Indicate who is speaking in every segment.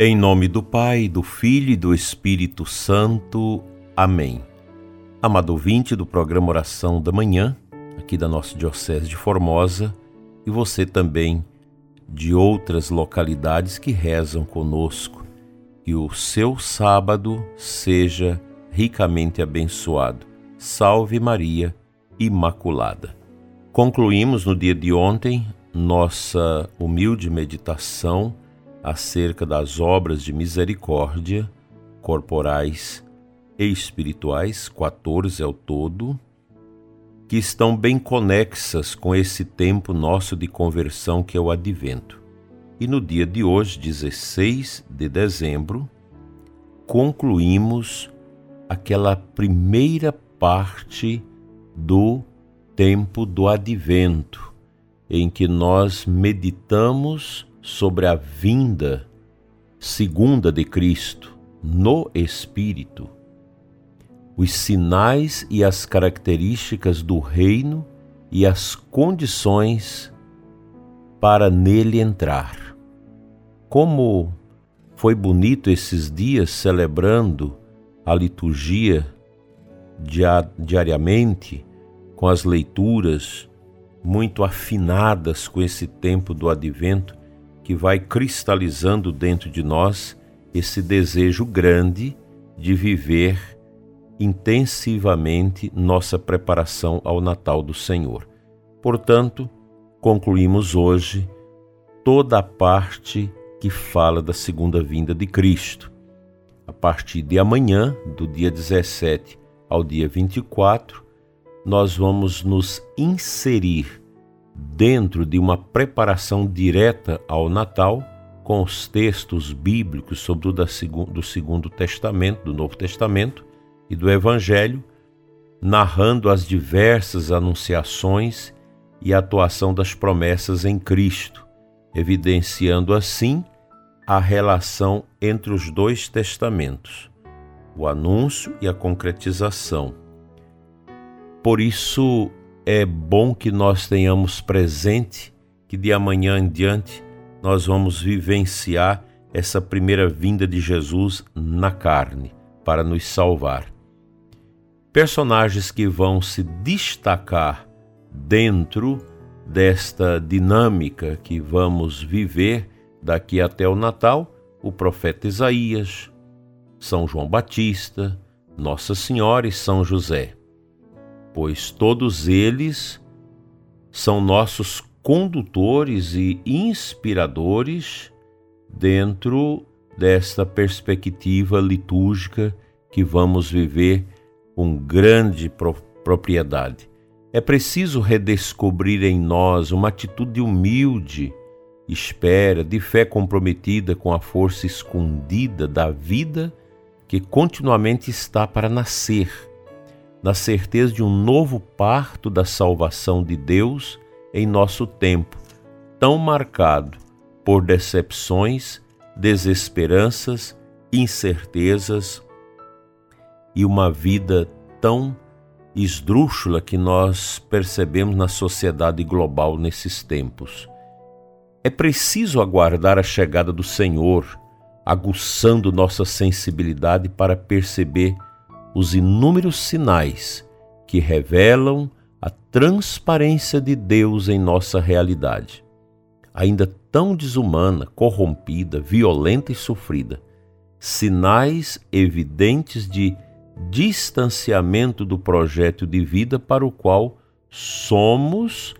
Speaker 1: Em nome do Pai, do Filho e do Espírito Santo. Amém. Amado ouvinte do programa Oração da Manhã, aqui da nossa Diocese de Formosa, e você também de outras localidades que rezam conosco, que o seu sábado seja ricamente abençoado. Salve Maria Imaculada. Concluímos no dia de ontem nossa humilde meditação acerca das obras de misericórdia corporais e espirituais, 14 ao todo, que estão bem conexas com esse tempo nosso de conversão que é o advento. E no dia de hoje, 16 de dezembro, concluímos aquela primeira parte do tempo do advento, em que nós meditamos sobre a vinda segunda de Cristo no Espírito, os sinais e as características do reino e as condições para nele entrar. Como foi bonito esses dias celebrando a liturgia diariamente, com as leituras muito afinadas com esse tempo do advento, que vai cristalizando dentro de nós esse desejo grande de viver intensivamente nossa preparação ao Natal do Senhor. Portanto, concluímos hoje toda a parte que fala da segunda vinda de Cristo. A partir de amanhã, do dia 17 ao dia 24, nós vamos nos inserir dentro de uma preparação direta ao Natal, com os textos bíblicos, sobretudo do Segundo Testamento, do Novo Testamento e do Evangelho, narrando as diversas anunciações e atuação das promessas em Cristo, evidenciando assim a relação entre os dois testamentos, o anúncio e a concretização. Por isso, é bom que nós tenhamos presente que de amanhã em diante nós vamos vivenciar essa primeira vinda de Jesus na carne para nos salvar. Personagens que vão se destacar dentro desta dinâmica que vamos viver daqui até o Natal, o profeta Isaías, São João Batista, Nossa Senhora e São José pois todos eles são nossos condutores e inspiradores dentro desta perspectiva litúrgica que vamos viver com grande propriedade. É preciso redescobrir em nós uma atitude humilde, espera, de fé comprometida com a força escondida da vida que continuamente está para nascer na certeza de um novo parto da salvação de Deus em nosso tempo, tão marcado por decepções, desesperanças, incertezas e uma vida tão esdrúxula que nós percebemos na sociedade global nesses tempos. É preciso aguardar a chegada do Senhor, aguçando nossa sensibilidade para perceber os inúmeros sinais que revelam a transparência de Deus em nossa realidade. Ainda tão desumana, corrompida, violenta e sofrida, sinais evidentes de distanciamento do projeto de vida para o qual somos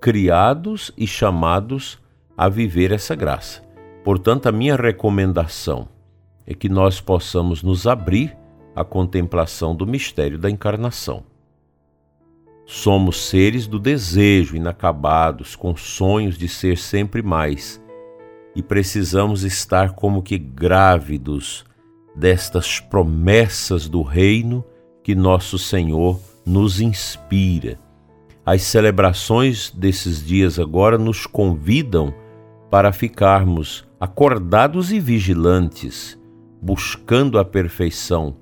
Speaker 1: criados e chamados a viver essa graça. Portanto, a minha recomendação é que nós possamos nos abrir a contemplação do mistério da encarnação. Somos seres do desejo, inacabados, com sonhos de ser sempre mais, e precisamos estar como que grávidos destas promessas do reino que nosso Senhor nos inspira. As celebrações desses dias agora nos convidam para ficarmos acordados e vigilantes, buscando a perfeição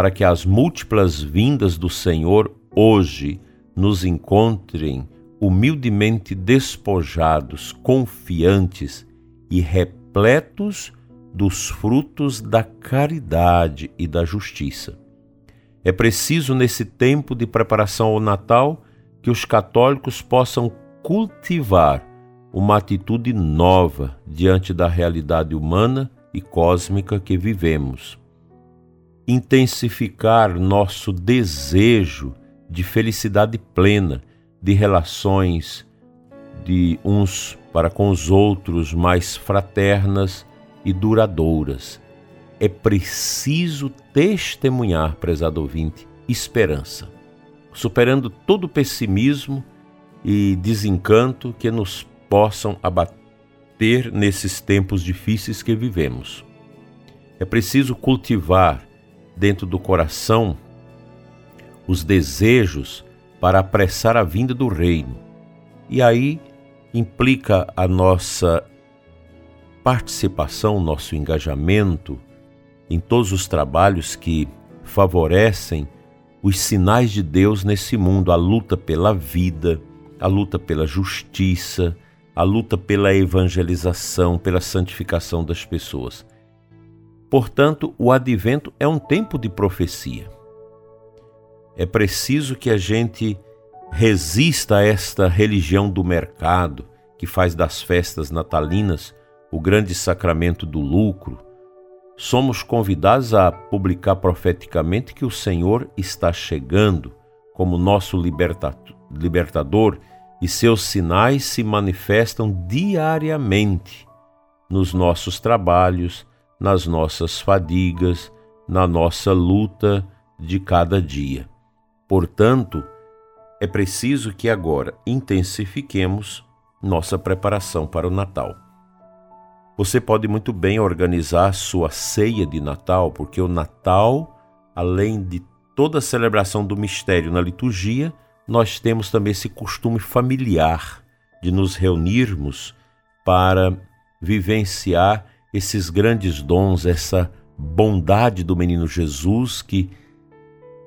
Speaker 1: para que as múltiplas vindas do Senhor hoje nos encontrem humildemente despojados, confiantes e repletos dos frutos da caridade e da justiça. É preciso, nesse tempo de preparação ao Natal, que os católicos possam cultivar uma atitude nova diante da realidade humana e cósmica que vivemos. Intensificar nosso desejo de felicidade plena, de relações de uns para com os outros mais fraternas e duradouras. É preciso testemunhar, prezado ouvinte, esperança, superando todo o pessimismo e desencanto que nos possam abater nesses tempos difíceis que vivemos. É preciso cultivar dentro do coração os desejos para apressar a vinda do reino. E aí implica a nossa participação, nosso engajamento em todos os trabalhos que favorecem os sinais de Deus nesse mundo, a luta pela vida, a luta pela justiça, a luta pela evangelização, pela santificação das pessoas. Portanto, o advento é um tempo de profecia. É preciso que a gente resista a esta religião do mercado que faz das festas natalinas o grande sacramento do lucro. Somos convidados a publicar profeticamente que o Senhor está chegando como nosso libertador e seus sinais se manifestam diariamente nos nossos trabalhos, nas nossas fadigas, na nossa luta de cada dia. Portanto, é preciso que agora intensifiquemos nossa preparação para o Natal. Você pode muito bem organizar sua ceia de Natal, porque o Natal, além de toda a celebração do mistério na liturgia, nós temos também esse costume familiar de nos reunirmos para vivenciar esses grandes dons, essa bondade do menino Jesus que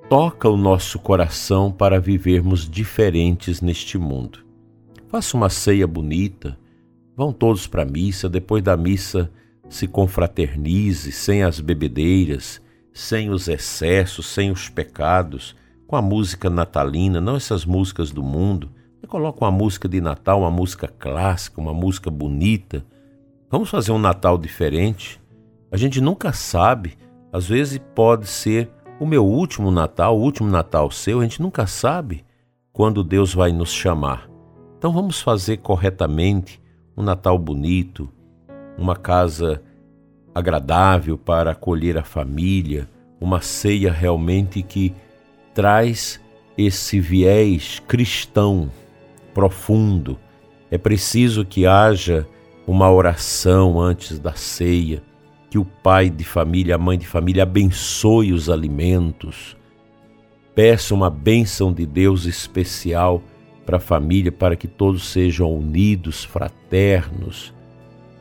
Speaker 1: toca o nosso coração para vivermos diferentes neste mundo. Faça uma ceia bonita, vão todos para a missa, depois da missa se confraternize sem as bebedeiras, sem os excessos, sem os pecados com a música natalina, não essas músicas do mundo. Coloca uma música de Natal, uma música clássica, uma música bonita. Vamos fazer um Natal diferente. A gente nunca sabe, às vezes pode ser o meu último Natal, o último Natal seu, a gente nunca sabe quando Deus vai nos chamar. Então vamos fazer corretamente um Natal bonito, uma casa agradável para acolher a família, uma ceia realmente que traz esse viés cristão profundo. É preciso que haja uma oração antes da ceia, que o pai de família, a mãe de família abençoe os alimentos. Peça uma bênção de Deus especial para a família, para que todos sejam unidos, fraternos,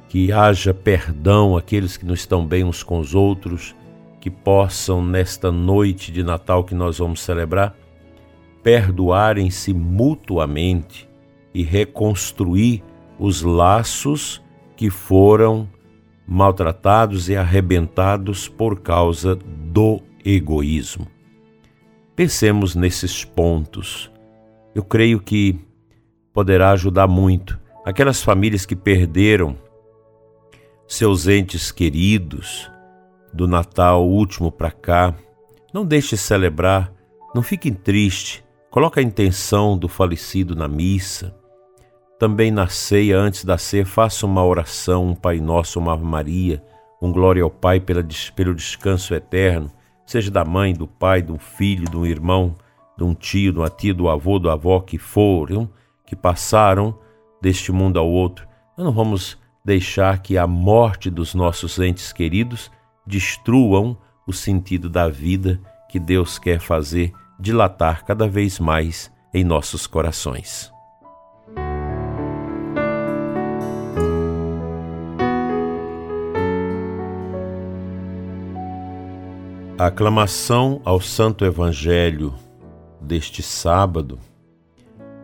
Speaker 1: que haja perdão àqueles que não estão bem uns com os outros que possam, nesta noite de Natal que nós vamos celebrar, perdoarem-se mutuamente e reconstruir os laços que foram maltratados e arrebentados por causa do egoísmo. Pensemos nesses pontos. Eu creio que poderá ajudar muito aquelas famílias que perderam seus entes queridos, do Natal último para cá. Não deixe de celebrar, não fiquem tristes. Coloque a intenção do falecido na missa. Também na ceia, antes da ceia, faça uma oração, um Pai Nosso, uma Ave Maria, um Glória ao Pai pela, pelo descanso eterno, seja da mãe, do pai, do filho, do irmão, de um tio, de uma tia, do avô, do avó que foram, que passaram deste mundo ao outro. Nós não vamos deixar que a morte dos nossos entes queridos destruam o sentido da vida que Deus quer fazer dilatar cada vez mais em nossos corações. A aclamação ao Santo Evangelho deste sábado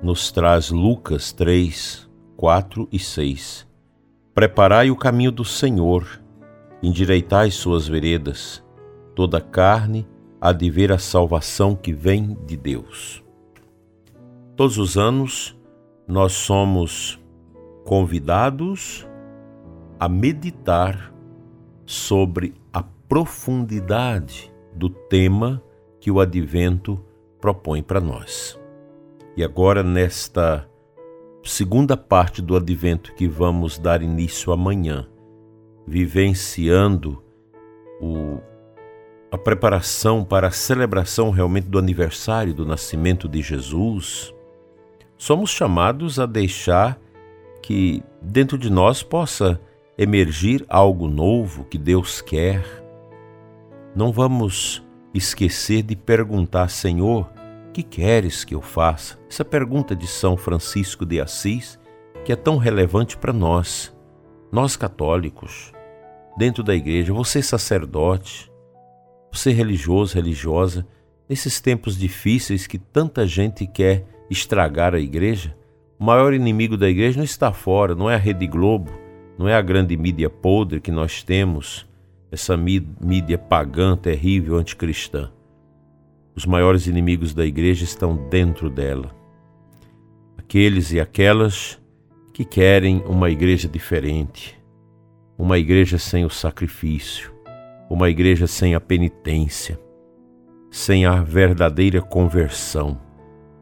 Speaker 1: nos traz Lucas 3, 4 e 6. Preparai o caminho do Senhor endireitai suas veredas, toda carne há de ver a salvação que vem de Deus. Todos os anos nós somos convidados a meditar sobre profundidade do tema que o advento propõe para nós. E agora, nesta segunda parte do advento que vamos dar início amanhã, vivenciando o, a preparação para a celebração realmente do aniversário do nascimento de Jesus, somos chamados a deixar que dentro de nós possa emergir algo novo que Deus quer. Não vamos esquecer de perguntar, Senhor, que queres que eu faça? Essa pergunta de São Francisco de Assis, que é tão relevante para nós, nós católicos, dentro da igreja, você sacerdote, você religioso, religiosa, nesses tempos difíceis que tanta gente quer estragar a igreja, o maior inimigo da igreja não está fora, não é a Rede Globo, não é a grande mídia podre que nós temos, essa mídia pagã, terrível, anticristã. Os maiores inimigos da igreja estão dentro dela. Aqueles e aquelas que querem uma igreja diferente, uma igreja sem o sacrifício, uma igreja sem a penitência, sem a verdadeira conversão.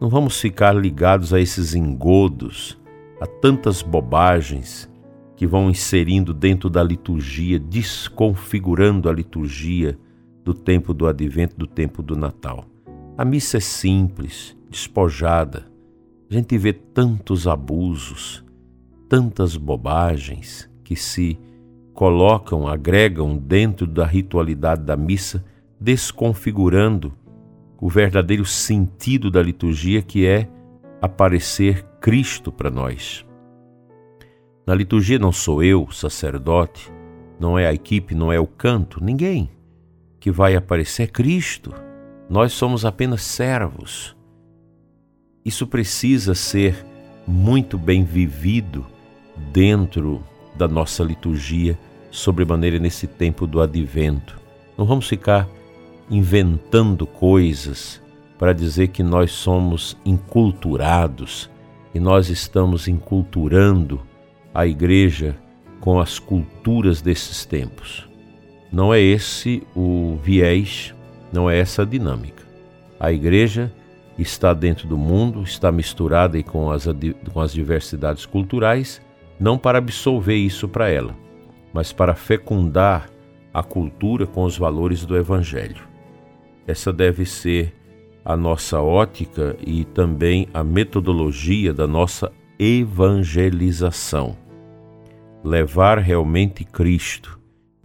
Speaker 1: Não vamos ficar ligados a esses engodos, a tantas bobagens que vão inserindo dentro da liturgia, desconfigurando a liturgia do tempo do advento, do tempo do Natal. A missa é simples, despojada. A gente vê tantos abusos, tantas bobagens que se colocam, agregam dentro da ritualidade da missa, desconfigurando o verdadeiro sentido da liturgia que é aparecer Cristo para nós. Na liturgia não sou eu, sacerdote, não é a equipe, não é o canto, ninguém que vai aparecer é Cristo. Nós somos apenas servos. Isso precisa ser muito bem vivido dentro da nossa liturgia, sobremaneira nesse tempo do advento. Não vamos ficar inventando coisas para dizer que nós somos inculturados e nós estamos inculturando a igreja com as culturas desses tempos. Não é esse o viés, não é essa a dinâmica. A igreja está dentro do mundo, está misturada com as, com as diversidades culturais, não para absolver isso para ela, mas para fecundar a cultura com os valores do Evangelho. Essa deve ser a nossa ótica e também a metodologia da nossa evangelização. Levar realmente Cristo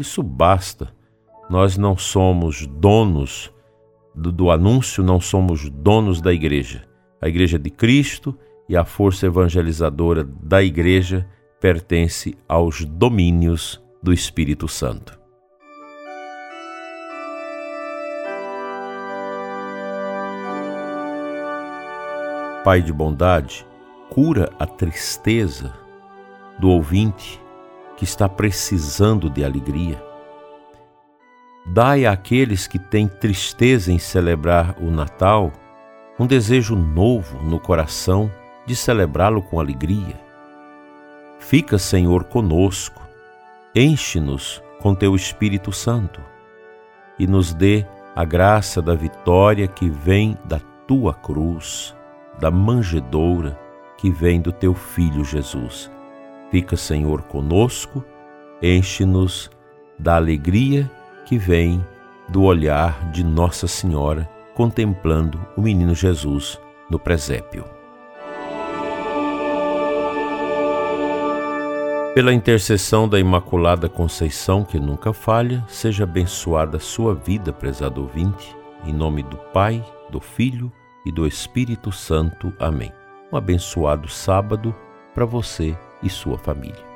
Speaker 1: isso basta. Nós não somos donos do, do anúncio, não somos donos da igreja. A igreja de Cristo e a força evangelizadora da igreja pertence aos domínios do Espírito Santo. Pai de bondade, cura a tristeza do ouvinte que está precisando de alegria. Dai àqueles que têm tristeza em celebrar o Natal um desejo novo no coração de celebrá-lo com alegria. Fica, Senhor, conosco, enche-nos com teu Espírito Santo e nos dê a graça da vitória que vem da tua cruz, da manjedoura que vem do teu Filho Jesus Fica, Senhor, conosco, enche-nos da alegria que vem do olhar de Nossa Senhora contemplando o menino Jesus no presépio. Pela intercessão da Imaculada Conceição, que nunca falha, seja abençoada a sua vida, prezado ouvinte, em nome do Pai, do Filho e do Espírito Santo. Amém. Um abençoado sábado para você e sua família.